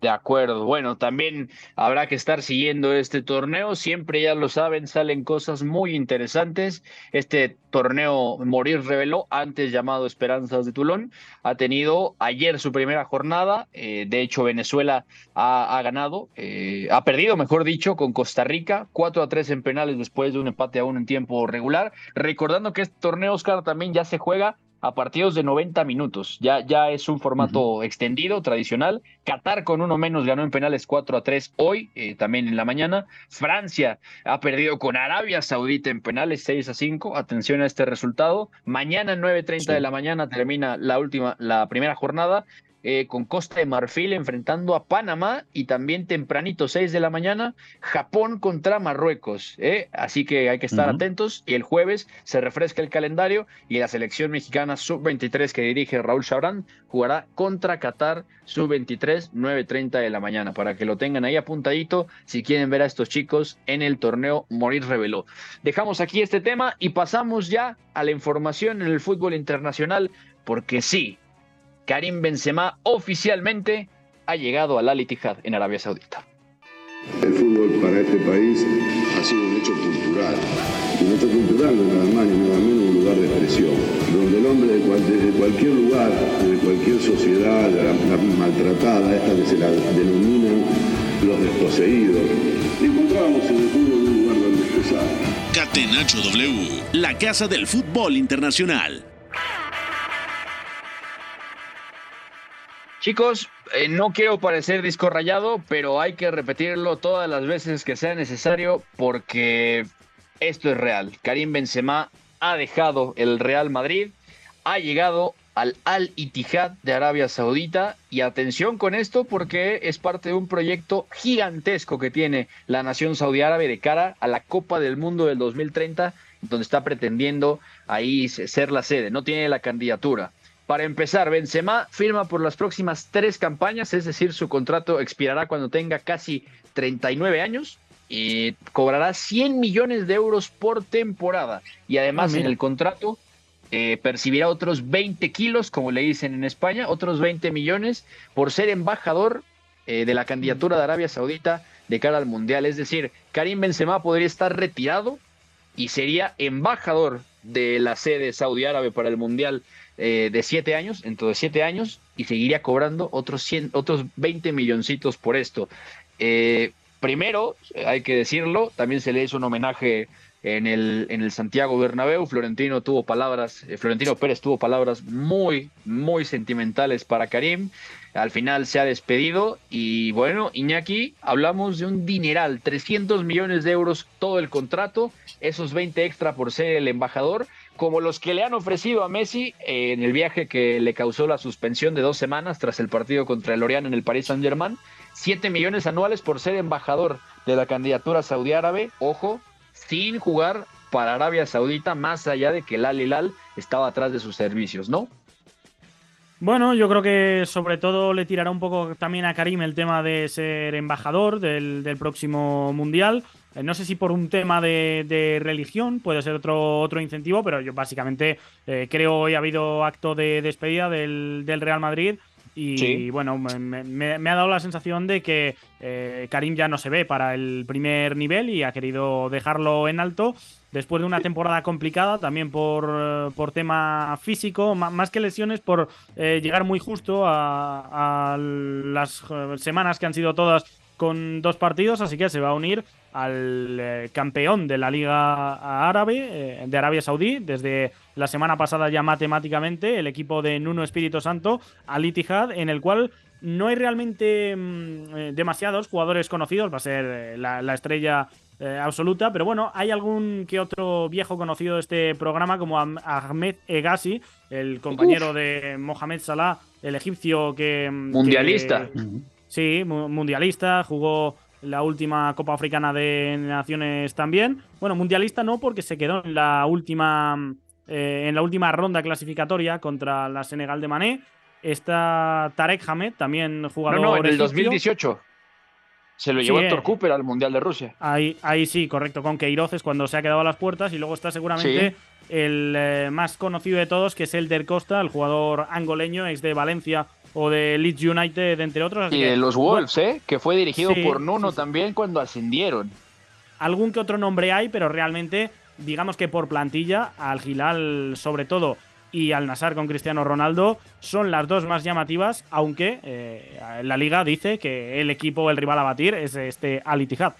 De acuerdo. Bueno, también habrá que estar siguiendo este torneo. Siempre, ya lo saben, salen cosas muy interesantes. Este torneo Morir reveló, antes llamado Esperanzas de Tulón, ha tenido ayer su primera jornada. Eh, de hecho, Venezuela ha, ganado, eh, ha perdido, mejor dicho, con Costa Rica, 4 a 3 en penales después de un empate a uno en tiempo regular. Recordando que este torneo, Oscar, también ya se juega a partidos de 90 minutos. Ya, ya es un formato extendido, tradicional. Qatar con uno menos ganó en penales 4 a 3 hoy, eh, también en la mañana. Francia ha perdido con Arabia Saudita en penales 6 a 5. Atención a este resultado. Mañana 9.30 de la mañana termina la última, la primera jornada. Eh, con Costa de Marfil enfrentando a Panamá y también tempranito, 6 de la mañana, Japón contra Marruecos. ¿eh? Así que hay que estar atentos. Y el jueves se refresca el calendario y la selección mexicana sub-23 que dirige Raúl Chabrán jugará contra Qatar sub-23, 9.30 de la mañana, para que lo tengan ahí apuntadito si quieren ver a estos chicos en el torneo Morir Reveló. Dejamos aquí este tema y pasamos ya a la información en el fútbol internacional, porque sí, Karim Benzema oficialmente ha llegado al Al Ittihad en Arabia Saudita. El fútbol para este país ha sido un hecho cultural. Un hecho cultural no es nada más ni nada menos un lugar de expresión, donde el hombre de, cualquier lugar, de cualquier sociedad maltratada, esta que se la denominan los desposeídos, encontrábamos en el fútbol un lugar donde expresar. Catenacho W, la casa del fútbol internacional. Chicos, eh, no quiero parecer disco rayado, pero hay que repetirlo todas las veces que sea necesario porque esto es real. Karim Benzema ha dejado el Real Madrid, ha llegado al Al Ittihad de Arabia Saudita y atención con esto porque es parte de un proyecto gigantesco que tiene la nación saudí árabe de cara a la Copa del Mundo del 2030 donde está pretendiendo ahí ser la sede, no tiene la candidatura. Para empezar, Benzema firma por las próximas tres campañas, es decir, su contrato expirará cuando tenga casi 39 años y cobrará 100 millones de euros por temporada. Y además ah, en el contrato eh, percibirá otros 20 kilos, como le dicen en España, otros 20 millones por ser embajador eh, de la candidatura de Arabia Saudita de cara al Mundial. Es decir, Karim Benzema podría estar retirado y sería embajador de la sede saudí árabe para el Mundial eh, de siete años, dentro de siete años, y seguiría cobrando otros, 100, otros 20 milloncitos por esto. Eh, primero, hay que decirlo, también se le hizo un homenaje en el, en el Santiago Bernabéu. Florentino tuvo palabras, eh, Florentino Pérez tuvo palabras muy, muy sentimentales para Karim. Al final se ha despedido y bueno, Iñaki, hablamos de un dineral, 300 millones de euros todo el contrato, esos 20 extra por ser el embajador como los que le han ofrecido a Messi en el viaje que le causó la suspensión de dos semanas tras el partido contra el en el Paris Saint-Germain. Siete millones anuales por ser embajador de la candidatura saudí árabe, ojo, sin jugar para Arabia Saudita, más allá de que el Al Hilal estaba atrás de sus servicios, ¿no? Bueno, yo creo que sobre todo le tirará un poco también a Karim el tema de ser embajador del próximo Mundial. Eh, no sé si por un tema de, religión puede ser otro, otro incentivo, pero yo básicamente eh, creo hoy ha habido acto de despedida del, Real Madrid. Y bueno, me, ha dado la sensación de que eh, Karim ya no se ve para el primer nivel y ha querido dejarlo en alto después de una temporada complicada, también por, por tema físico, más que lesiones, por llegar muy justo a, a, las semanas que han sido todas con dos partidos, así que se va a unir al eh, campeón de la Liga Árabe, eh, de Arabia Saudí, desde la semana pasada ya matemáticamente, el equipo de Nuno Espíritu Santo, Al Ittihad, en el cual no hay realmente mm, eh, demasiados jugadores conocidos, va a ser la, estrella absoluta, pero bueno, hay algún que otro viejo conocido de este programa, como Ahmed Egassi, el compañero de Mohamed Salah, el egipcio que... Mm, mundialista. Sí, mundialista, jugó la última Copa Africana de Naciones también. Bueno, mundialista no, porque se quedó en la última, eh, en la última ronda clasificatoria contra la Senegal de Mané. Está Tarek Hamed, también jugador. No, no, en el 2018. Se lo llevó Héctor Cooper al Mundial de Rusia. Ahí, ahí sí, correcto, con Queiroz es cuando se ha quedado a las puertas. Y luego está seguramente el eh, más conocido de todos, que es el Del Costa, el jugador angoleño, ex de Valencia o de Leeds United, entre otros. y de los Wolves, ¿eh? Que fue dirigido por Nuno también cuando ascendieron. Algún que otro nombre hay, pero realmente, digamos que por plantilla, al Gilal sobre todo y al Nasar con Cristiano Ronaldo son las dos más llamativas, aunque eh, la liga dice que el equipo, el rival a batir es este Al Ittihad.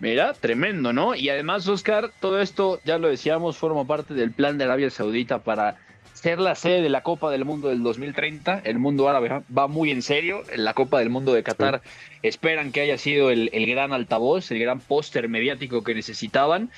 Mira, tremendo, ¿no? Y además, Oscar, todo esto, ya lo decíamos, forma parte del plan de Arabia Saudita para ser la sede de la Copa del Mundo del 2030. El mundo árabe va muy en serio. En la Copa del Mundo de Qatar esperan que haya sido el, gran altavoz, el gran póster mediático que necesitaban.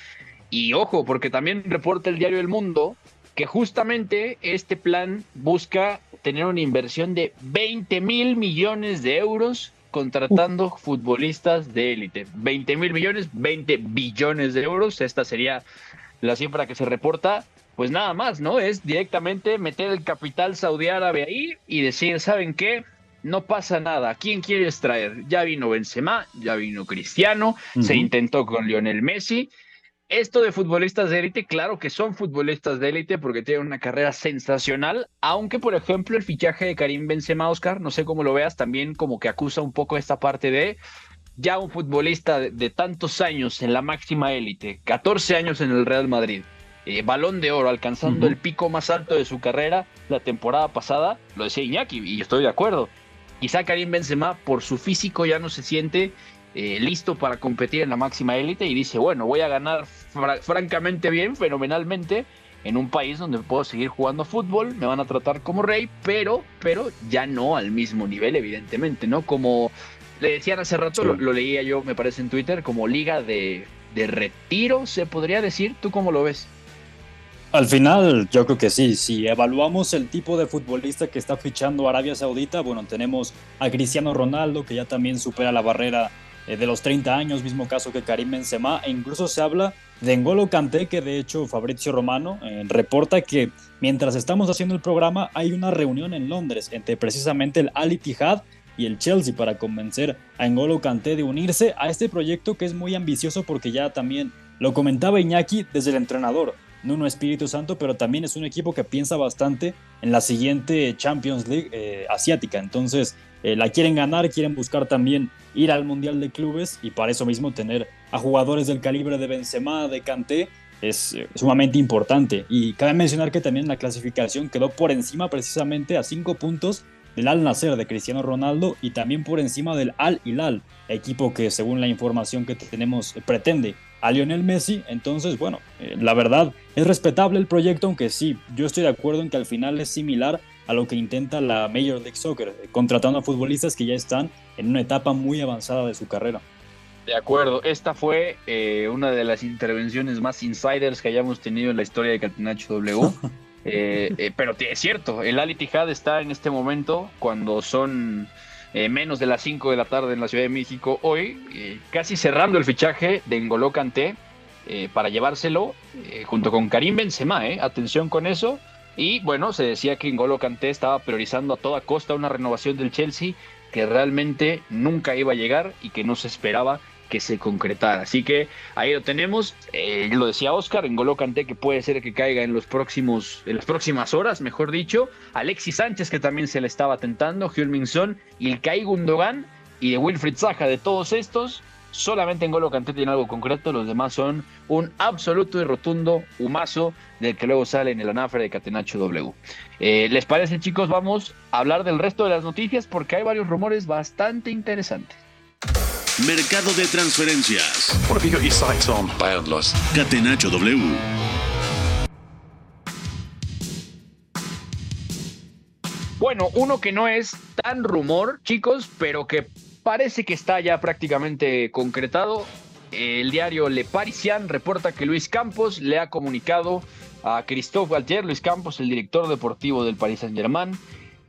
Y ojo, porque también reporta el diario El Mundo que justamente este plan busca tener una inversión de 20 mil millones de euros contratando futbolistas de élite. 20 mil millones, 20 billones de euros. Esta sería la cifra que se reporta pues nada más, ¿no? Es directamente meter el capital saudí árabe ahí y decir, ¿saben qué? No pasa nada. ¿Quién quieres traer? Ya vino Benzema, ya vino Cristiano, se intentó con Lionel Messi. Esto de futbolistas de élite, claro que son futbolistas de élite porque tienen una carrera sensacional, aunque por ejemplo el fichaje de Karim Benzema, Oscar, no sé cómo lo veas, también como que acusa un poco esta parte de ya un futbolista de, de tantos años en la máxima élite, 14 años en el Real Madrid, eh, balón de oro, alcanzando el pico más alto de su carrera la temporada pasada, lo decía Iñaki, y estoy de acuerdo. Quizá Karim Benzema, por su físico, ya no se siente eh, listo para competir en la máxima élite y dice, bueno, voy a ganar francamente bien, fenomenalmente, en un país donde puedo seguir jugando fútbol, me van a tratar como rey, pero, pero ya no al mismo nivel, evidentemente, ¿no? Como le decían hace rato, lo, leía yo, me parece en Twitter, como liga de, de retiro, se podría decir. ¿Tú cómo lo ves? Al final, yo creo que sí. Si evaluamos el tipo de futbolista que está fichando Arabia Saudita, bueno, tenemos a Cristiano Ronaldo, que ya también supera la barrera eh, de los 30 años, mismo caso que Karim Benzema, e incluso se habla de N'Golo Kanté, que de hecho Fabrizio Romano eh, reporta que mientras estamos haciendo el programa hay una reunión en Londres entre precisamente el Al Ittihad y el Chelsea para convencer a N'Golo Kanté de unirse a este proyecto que es muy ambicioso porque ya también lo comentaba Iñaki desde el entrenador Nuno Espíritu Santo, pero también es un equipo que piensa bastante en la siguiente Champions League eh, asiática. Entonces, eh, la quieren ganar, quieren buscar también ir al Mundial de Clubes y para eso mismo tener a jugadores del calibre de Benzema, de Kanté, es eh, sumamente importante. Y cabe mencionar que también la clasificación quedó por encima precisamente a cinco puntos del Al Nasser de Cristiano Ronaldo y también por encima del Al Hilal, equipo que según la información que tenemos pretende a Lionel Messi. Entonces, bueno, eh, la verdad es respetable el proyecto, aunque sí, yo estoy de acuerdo en que al final es similar a lo que intenta la Major League Soccer, eh, contratando a futbolistas que ya están en una etapa muy avanzada de su carrera. De acuerdo, esta fue eh, una de las intervenciones más insiders que hayamos tenido en la historia de Catenacho W. pero es cierto, el Al Ittihad está en este momento cuando son eh, menos de las 5 de la tarde en la Ciudad de México hoy, eh, casi cerrando el fichaje de N'Golo Kanté eh, para llevárselo junto con Karim Benzema, atención con eso. Y bueno, se decía que N'Golo Kanté estaba priorizando a toda costa una renovación del Chelsea que realmente nunca iba a llegar y que no se esperaba que se concretara. Así que ahí lo tenemos. Eh, lo decía Oscar, en Golo Kanté que puede ser que caiga en los próximos, en las próximas horas, mejor dicho. Alexis Sánchez que también se le estaba tentando, Hyun y el Kai Gundogan y de Wilfried Zaha. De todos estos, solamente en Golo Kanté tiene algo concreto, los demás son un absoluto y rotundo humazo del que luego sale en el anafre de Catenacho W. Eh, ¿Les parece chicos? Vamos a hablar del resto de las noticias porque hay varios rumores bastante interesantes. Mercado de transferencias. Catenacho W. Bueno, uno que no es tan rumor, chicos, pero que parece que está ya prácticamente concretado. El diario Le Parisien reporta que Luis Campos le ha comunicado a Christophe Galtier, Luis Campos, el director deportivo del Paris Saint-Germain,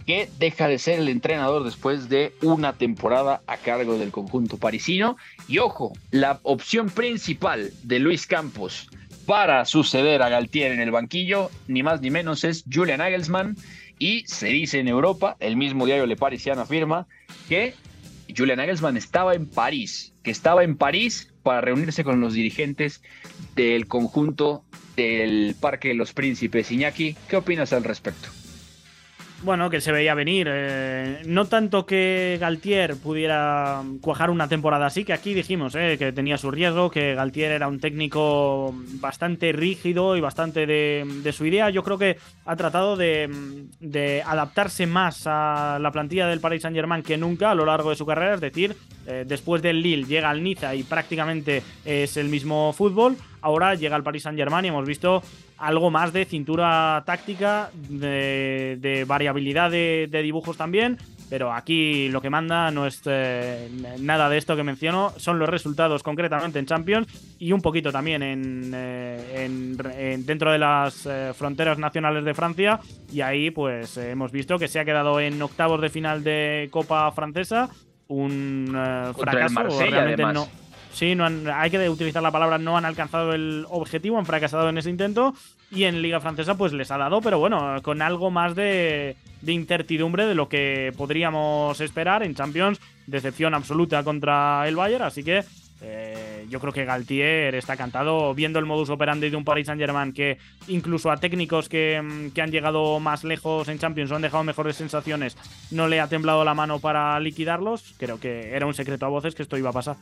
que deja de ser el entrenador después de una temporada a cargo del conjunto parisino. Y ojo, la opción principal de Luis Campos para suceder a Galtier en el banquillo, ni más ni menos, es Julian Nagelsmann. Y se dice en Europa, el mismo diario Le Parisien afirma que Julian Nagelsmann estaba en París, que estaba en París para reunirse con los dirigentes del conjunto del Parque de los Príncipes. Iñaki, ¿qué opinas al respecto? Bueno, que se veía venir. Eh, no tanto que Galtier pudiera cuajar una temporada así, que aquí dijimos eh, que tenía su riesgo, que Galtier era un técnico bastante rígido y bastante de, su idea. Yo creo que ha tratado de, adaptarse más a la plantilla del Paris Saint-Germain que nunca a lo largo de su carrera. Es decir, eh, después del Lille llega al Niza y prácticamente es el mismo fútbol. Ahora llega al Paris Saint-Germain y hemos visto algo más de cintura táctica, de, variabilidad de, dibujos también, pero aquí lo que manda no es eh, nada de esto que menciono, son los resultados concretamente en Champions y un poquito también en, eh, dentro de las eh, fronteras nacionales de Francia y ahí pues hemos visto que se ha quedado en octavos de final de Copa Francesa, un fracaso, realmente no Sí, no hay que utilizar la palabra no han alcanzado el objetivo, han fracasado en ese intento y en Liga Francesa pues les ha dado, pero bueno, con algo más de, incertidumbre de lo que podríamos esperar en Champions, decepción absoluta contra el Bayern, así que eh, yo creo que Galtier está cantado viendo el modus operandi de un Paris Saint Germain que incluso a técnicos que, que, han llegado más lejos en Champions o han dejado mejores sensaciones no le ha temblado la mano para liquidarlos. Creo que era un secreto a voces que esto iba a pasar.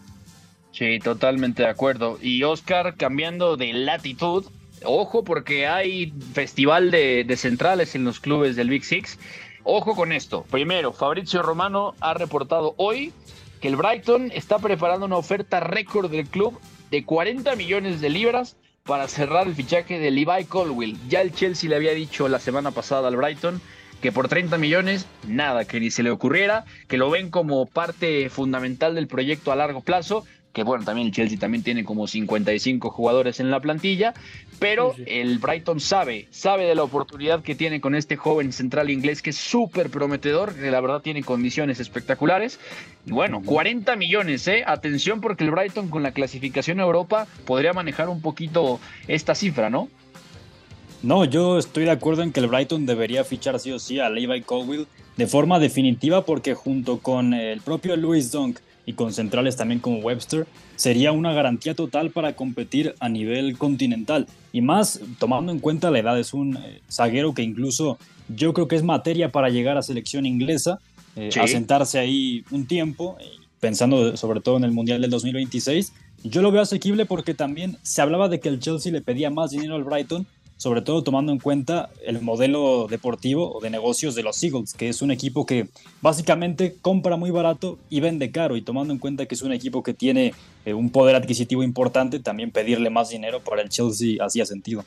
Sí, totalmente de acuerdo. Y Oscar, cambiando de latitud, ojo porque hay festival de, centrales en los clubes del Big Six. Ojo con esto. Primero, Fabrizio Romano ha reportado hoy que el Brighton está preparando una oferta récord del club de 40 millones de libras para cerrar el fichaje de Levi Colwill. Ya el Chelsea le había dicho la semana pasada al Brighton que por 30 millones, nada, que ni se le ocurriera, que lo ven como parte fundamental del proyecto a largo plazo que bueno, también el Chelsea también tiene como 55 jugadores en la plantilla, pero el Brighton sabe, sabe de la oportunidad que tiene con este joven central inglés que es súper prometedor, que la verdad tiene condiciones espectaculares. Y bueno, 40 millones, ¿eh? Atención porque el Brighton con la clasificación a Europa podría manejar un poquito esta cifra, ¿no? No, yo estoy de acuerdo en que el Brighton debería fichar sí o sí a Levi Colwill de forma definitiva porque junto con el propio Louis Dunk y con centrales también como Webster, sería una garantía total para competir a nivel continental. Y más tomando en cuenta la edad, es un eh, zaguero que incluso yo creo que es materia para llegar a selección inglesa, eh, asentarse ahí un tiempo, eh, pensando sobre todo en el Mundial del 2026. Yo lo veo asequible porque también se hablaba de que el Chelsea le pedía más dinero al Brighton sobre todo tomando en cuenta el modelo deportivo o de negocios de los Eagles, que es un equipo que básicamente compra muy barato y vende caro, y tomando en cuenta que es un equipo que tiene eh, un poder adquisitivo importante, también pedirle más dinero para el Chelsea hacía sentido.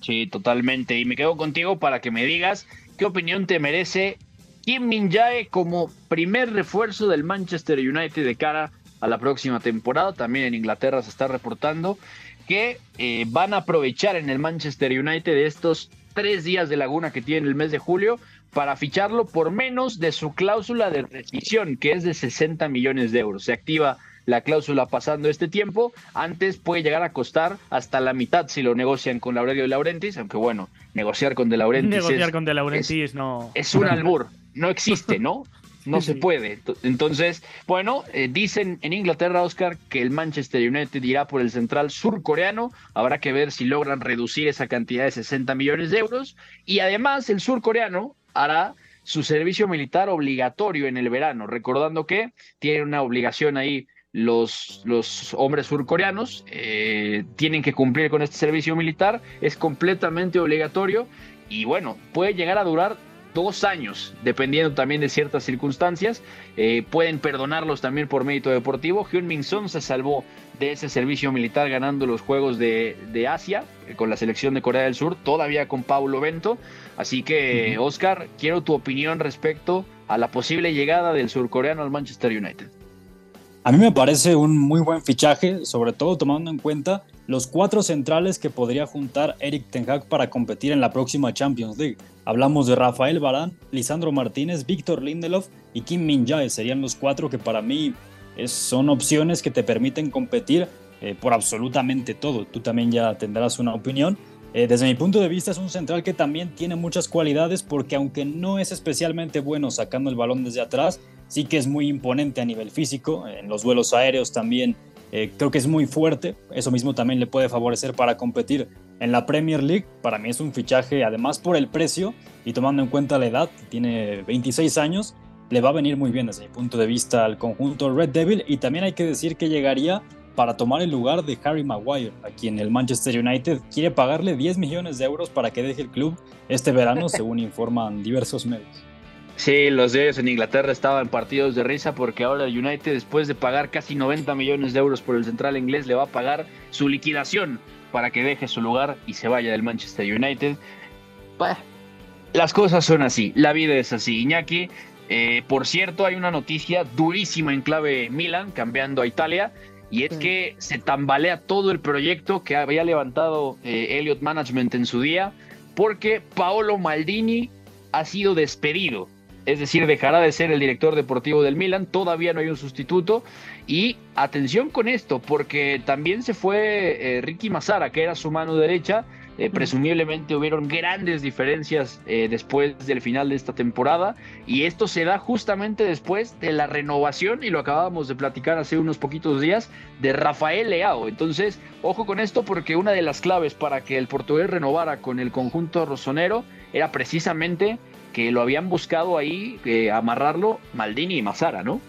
Sí, totalmente. Y me quedo contigo para que me digas qué opinión te merece Kim Min Jae como primer refuerzo del Manchester United de cara a la próxima temporada. También en Inglaterra se está reportando que eh, van a aprovechar en el Manchester United estos tres días de laguna que tiene el mes de julio para ficharlo por menos de su cláusula de rescisión, que es de 60 millones de euros. Se activa la cláusula pasando este tiempo, antes puede llegar a costar hasta la mitad si lo negocian con Aurelio de Laurentiis, aunque bueno, negociar con De Laurentiis, negociar con De Laurentiis no es un albur, no existe, ¿no? no se puede. Entonces, bueno, eh, dicen en Inglaterra, Oscar, que el Manchester United irá por el central surcoreano. Habrá que ver si logran reducir esa cantidad de 60 millones de euros. Y además, el surcoreano hará su servicio militar obligatorio en el verano, recordando que tiene una obligación ahí los, los hombres surcoreanos, eh, tienen que cumplir con este servicio militar, es completamente obligatorio y bueno, puede llegar a durar dos años, dependiendo también de ciertas circunstancias. Eh, pueden perdonarlos también por mérito deportivo. Hyun Min Son se salvó de ese servicio militar ganando los Juegos de, Asia eh, con la selección de Corea del Sur, todavía con Paulo Bento. Así que, Oscar, quiero tu opinión respecto a la posible llegada del surcoreano al Manchester United. A mí me parece un muy buen fichaje, sobre todo tomando en cuenta los cuatro centrales que podría juntar Eric Ten Hag para competir en la próxima Champions League. Hablamos de Rafael Barán, Lisandro Martínez, Víctor Lindelof y Kim Min Jae. Serían los cuatro que para mí son opciones que te permiten competir eh, por absolutamente todo. Tú también ya tendrás una opinión. Eh, desde mi punto de vista es un central que también tiene muchas cualidades porque aunque no es especialmente bueno sacando el balón desde atrás, sí que es muy imponente a nivel físico. En los vuelos aéreos también eh, creo que es muy fuerte. Eso mismo también le puede favorecer para competir en la Premier League. Para mí es un fichaje, además por el precio y tomando en cuenta la edad, tiene 26 años, le va a venir muy bien desde mi punto de vista al conjunto Red Devil y también hay que decir que llegaría para tomar el lugar de Harry Maguire, a quien el Manchester United quiere pagarle 10 millones de euros para que deje el club este verano, según informan diversos medios. Sí, los de ellos en Inglaterra estaban partidos de risa porque ahora el United, después de pagar casi 90 millones de euros por el central inglés, le va a pagar su liquidación para que deje su lugar y se vaya del Manchester United. las cosas son así, la vida es así. Iñaki, eh, por cierto, hay una noticia durísima en clave Milan, cambiando a Italia, y es que se tambalea todo el proyecto que había levantado eh, Elliot Management en su día, porque Paolo Maldini ha sido despedido es decir, dejará de ser el director deportivo del Milan, todavía no hay un sustituto. Y atención con esto, porque también se fue eh, Ricky Mazzara, que era su mano derecha. Eh, presumiblemente hubieron grandes diferencias eh, después del final de esta temporada y esto se da justamente después de la renovación y lo acabábamos de platicar hace unos poquitos días de Rafael Leao. Entonces, ojo con esto porque una de las claves para que el portugués renovara con el conjunto rosonero era precisamente que lo habían buscado ahí, eh, amarrarlo Maldini y Mazara, ¿no?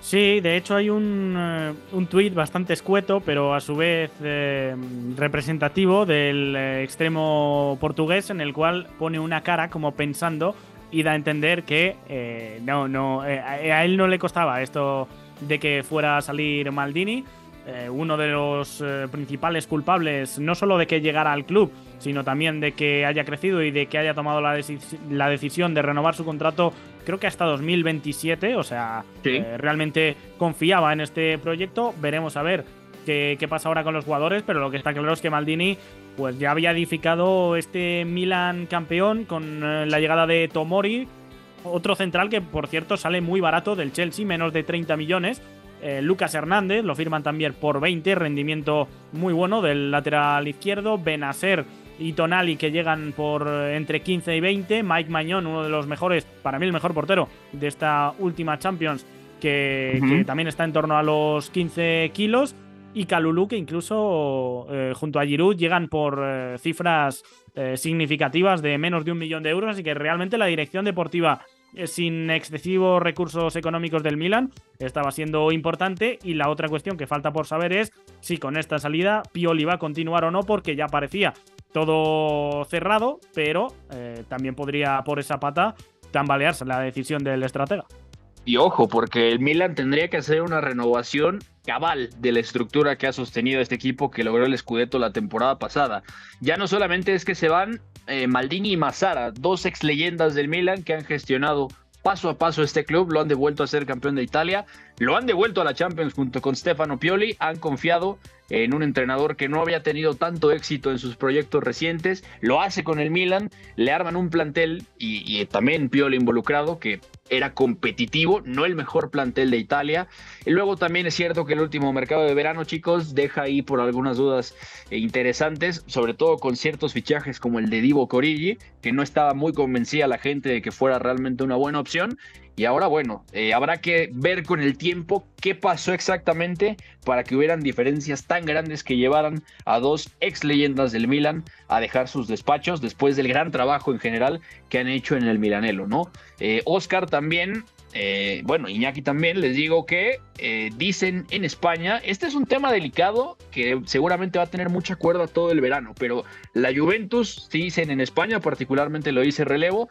Sí, de hecho hay un, eh, un tuit bastante escueto, pero a su vez eh, representativo del extremo portugués, en el cual pone una cara como pensando y da a entender que no, no, a él no le costaba esto de que fuera a salir Maldini, eh, uno de los eh, principales culpables, no solo de que llegara al club, sino también de que haya crecido y de que haya tomado la, decisión de renovar su contrato, creo que hasta 2027, o sea, eh, realmente confiaba en este proyecto. Veremos a ver qué, qué, pasa ahora con los jugadores, pero lo que está claro es que Maldini pues ya había edificado este Milan campeón con la llegada de Tomori, otro central que por cierto sale muy barato del Chelsea, menos de 30 millones eh, Lucas Hernández, lo firman también por 20, rendimiento muy bueno del lateral izquierdo. Benacer y Tonali que llegan por eh, entre 15 y 20. Mike Mañón, uno de los mejores, para mí el mejor portero de esta última Champions, que, también está en torno a los 15 kilos. Y Calulu, que incluso eh, junto a Giroud llegan por cifras significativas de menos de un millón de euros. Así que realmente la dirección deportiva sin excesivos recursos económicos del Milan estaba siendo importante y la otra cuestión que falta por saber es si con esta salida Pioli va a continuar o no porque ya parecía todo cerrado pero eh, también podría por esa pata tambalearse la decisión del estratega. Y ojo, porque el Milan tendría que hacer una renovación cabal de la estructura que ha sostenido este equipo que logró el Scudetto la temporada pasada. Ya no solamente es que se van eh, Maldini y Mazzara, dos ex leyendas del Milan que han gestionado paso a paso este club, lo han devuelto a ser campeón de Italia, lo han devuelto a la Champions junto con Stefano Pioli, han confiado en un entrenador que no había tenido tanto éxito en sus proyectos recientes, lo hace con el Milan, le arman un plantel y, y también Pioli involucrado que era competitivo, no el mejor plantel de Italia. Y luego también es cierto que el último mercado de verano, chicos, deja ahí por algunas dudas eh, interesantes, sobre todo con ciertos fichajes como el de Divo Corigi, que no estaba muy convencida la gente de que fuera realmente una buena opción. Y ahora, bueno, eh, habrá que ver con el tiempo qué pasó exactamente para que hubieran diferencias tan grandes que llevaran a dos ex leyendas del Milan a dejar sus despachos después del gran trabajo en general que han hecho en el Milanelo, ¿no? Eh, Oscar también eh, bueno, Iñaki también, les digo que eh, dicen en España, este es un tema delicado que seguramente va a tener mucha cuerda todo el verano, pero la Juventus, dicen en España, particularmente lo dice Relevo,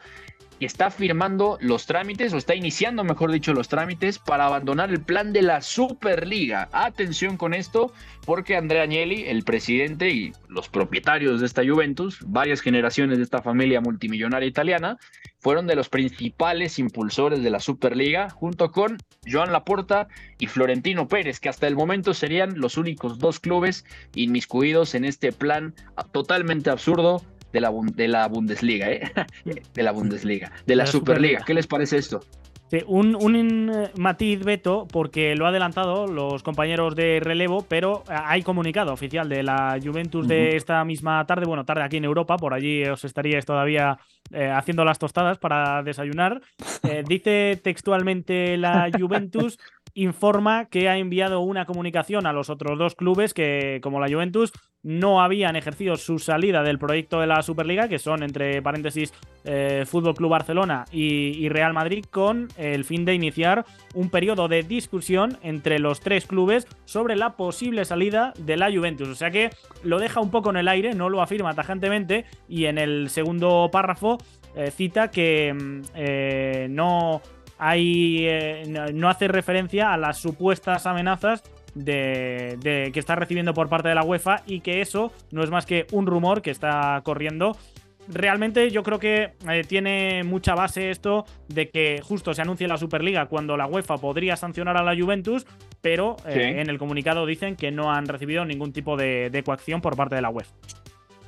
está firmando los trámites, o está iniciando, mejor dicho, los trámites para abandonar el plan de la Superliga. Atención con esto, porque Andrea Agnelli, el presidente y los propietarios de esta Juventus, varias generaciones de esta familia multimillonaria italiana, fueron de los principales impulsores de la Superliga, junto con Joan Laporta y Florentino Pérez, que hasta el momento serían los únicos dos clubes inmiscuidos en este plan totalmente absurdo de la, de la Bundesliga, ¿eh? de la Bundesliga, de la, Superliga. ¿Qué les parece esto? un, un eh, matiz, Beto, porque lo ha adelantado los compañeros de relevo, pero eh, hay comunicado oficial de la Juventus de esta misma tarde, bueno, tarde aquí en Europa, por allí os estaríais todavía haciendo las tostadas para desayunar. dice textualmente la Juventus informa que ha enviado una comunicación a los otros dos clubes que, como la Juventus, no habían ejercido su salida del proyecto de la Superliga, que son, entre paréntesis, eh, Fútbol Club Barcelona y, Real Madrid, con el fin de iniciar un periodo de discusión entre los tres clubes sobre la posible salida de la Juventus. O sea que lo deja un poco en el aire, no lo afirma tajantemente, y en el segundo párrafo eh, cita que mm, eh, no hay, eh, no hace referencia a las supuestas amenazas de, que está recibiendo por parte de la UEFA y que eso no es más que un rumor que está corriendo. Realmente yo creo que eh, tiene mucha base esto de que justo se anuncie la Superliga cuando la UEFA podría sancionar a la Juventus, pero eh, en el comunicado dicen que no han recibido ningún tipo de, de coacción por parte de la UEFA.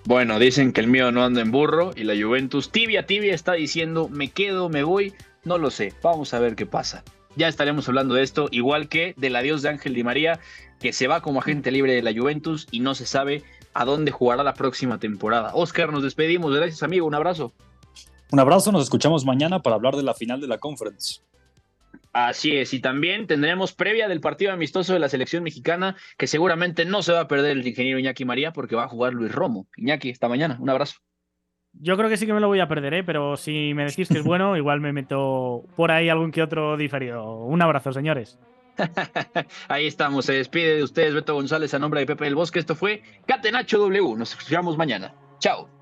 Bueno, dicen que el mío no anda en burro y la Juventus tibia tibia está diciendo me quedo, me voy, no lo sé, vamos a ver qué pasa. Ya estaremos hablando de esto, igual que del adiós de Ángel Di María, que se va como agente libre de la Juventus y no se sabe a dónde jugará la próxima temporada. Oscar, nos despedimos. Gracias, amigo. Un abrazo. Un abrazo, nos escuchamos mañana para hablar de la final de la conference. Así es, y también tendremos previa del partido amistoso de la selección mexicana, que seguramente no se va a perder el ingeniero Iñaki María porque va a jugar Luis Romo. Iñaki, esta mañana. Un abrazo. Yo creo que sí que me lo voy a perder, ¿eh? pero si me decís que es bueno, igual me meto por ahí algún que otro diferido. Un abrazo, señores. ahí estamos, se despide de ustedes Beto González a nombre de Pepe del Bosque. Esto fue Catenacho W. Nos escuchamos mañana. Chao.